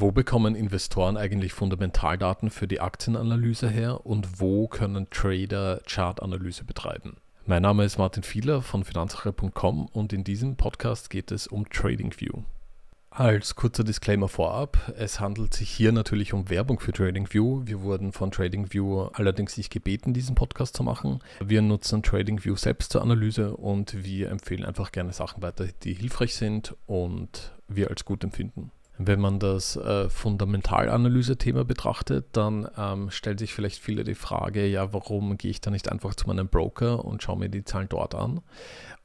Wo bekommen Investoren eigentlich Fundamentaldaten für die Aktienanalyse her und wo können Trader Chartanalyse betreiben? Mein Name ist Martin Fiedler von finanzsache.com und in diesem Podcast geht es um TradingView. Als kurzer Disclaimer vorab, es handelt sich hier natürlich um Werbung für TradingView. Wir wurden von TradingView allerdings nicht gebeten, diesen Podcast zu machen. Wir nutzen TradingView selbst zur Analyse und wir empfehlen einfach gerne Sachen weiter, die hilfreich sind und wir als gut empfinden. Wenn man das äh, Fundamentalanalyse-Thema betrachtet, dann ähm, stellt sich vielleicht viele die Frage, ja, warum gehe ich da nicht einfach zu meinem Broker und schaue mir die Zahlen dort an?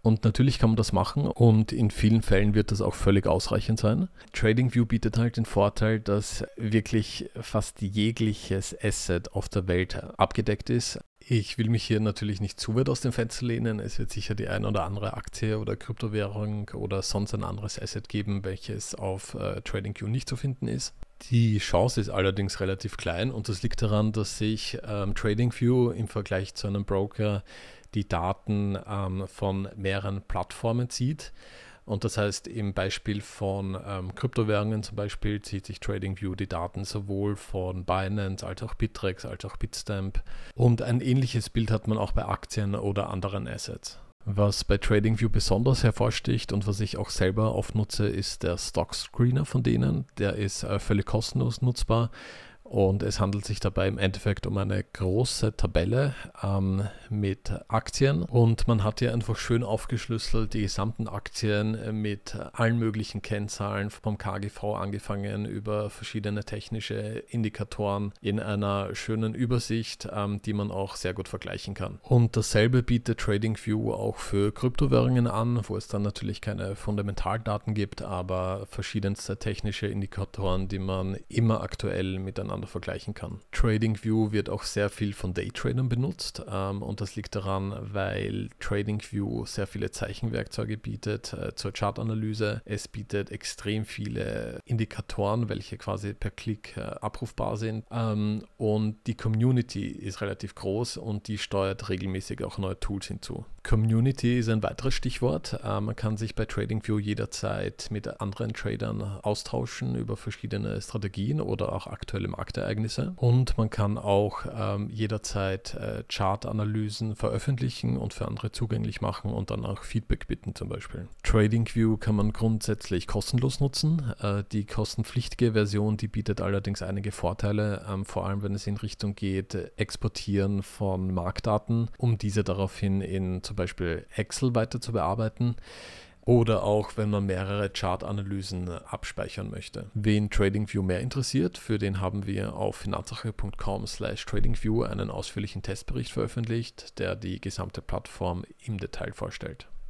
Und natürlich kann man das machen und in vielen Fällen wird das auch völlig ausreichend sein. TradingView bietet halt den Vorteil, dass wirklich fast jegliches Asset auf der Welt abgedeckt ist. Ich will mich hier natürlich nicht zu weit aus dem Fenster lehnen. Es wird sicher die eine oder andere Aktie oder Kryptowährung oder sonst ein anderes Asset geben, welches auf äh, TradingView nicht zu finden ist. Die Chance ist allerdings relativ klein und das liegt daran, dass sich ähm, TradingView im Vergleich zu einem Broker die Daten ähm, von mehreren Plattformen zieht. Und das heißt, im Beispiel von ähm, Kryptowährungen zum Beispiel zieht sich TradingView die Daten sowohl von Binance als auch Bittrex als auch Bitstamp. Und ein ähnliches Bild hat man auch bei Aktien oder anderen Assets. Was bei TradingView besonders hervorsticht und was ich auch selber oft nutze, ist der Stock Screener von denen. Der ist äh, völlig kostenlos nutzbar und es handelt sich dabei im Endeffekt um eine große Tabelle ähm, mit Aktien. Und man hat hier einfach schön aufgeschlüsselt die gesamten Aktien mit allen möglichen Kennzahlen vom KGV angefangen über verschiedene technische Indikatoren in einer schönen Übersicht, ähm, die man auch sehr gut vergleichen kann. Und dasselbe bietet TradingView auch für Kryptowährungen an, wo es dann natürlich keine Fundamentaldaten gibt, aber verschiedenste technische Indikatoren, die man immer aktuell miteinander miteinander vergleichen kann. TradingView wird auch sehr viel von Daytradern benutzt ähm, und das liegt daran, weil TradingView sehr viele Zeichenwerkzeuge bietet äh, zur Chartanalyse. Es bietet extrem viele Indikatoren, welche quasi per Klick äh, abrufbar sind ähm, und die Community ist relativ groß und die steuert regelmäßig auch neue Tools hinzu. Community ist ein weiteres Stichwort. Äh, man kann sich bei TradingView jederzeit mit anderen Tradern austauschen über verschiedene Strategien oder auch aktuelle Marktereignisse. Und man kann auch ähm, jederzeit äh, Chartanalysen veröffentlichen und für andere zugänglich machen und dann auch Feedback bitten zum Beispiel. TradingView kann man grundsätzlich kostenlos nutzen. Äh, die kostenpflichtige Version, die bietet allerdings einige Vorteile, ähm, vor allem wenn es in Richtung geht, Exportieren von Marktdaten, um diese daraufhin in zum Beispiel Excel weiter zu bearbeiten oder auch wenn man mehrere Chartanalysen abspeichern möchte. Wen TradingView mehr interessiert, für den haben wir auf finanzsache.com slash TradingView einen ausführlichen Testbericht veröffentlicht, der die gesamte Plattform im Detail vorstellt.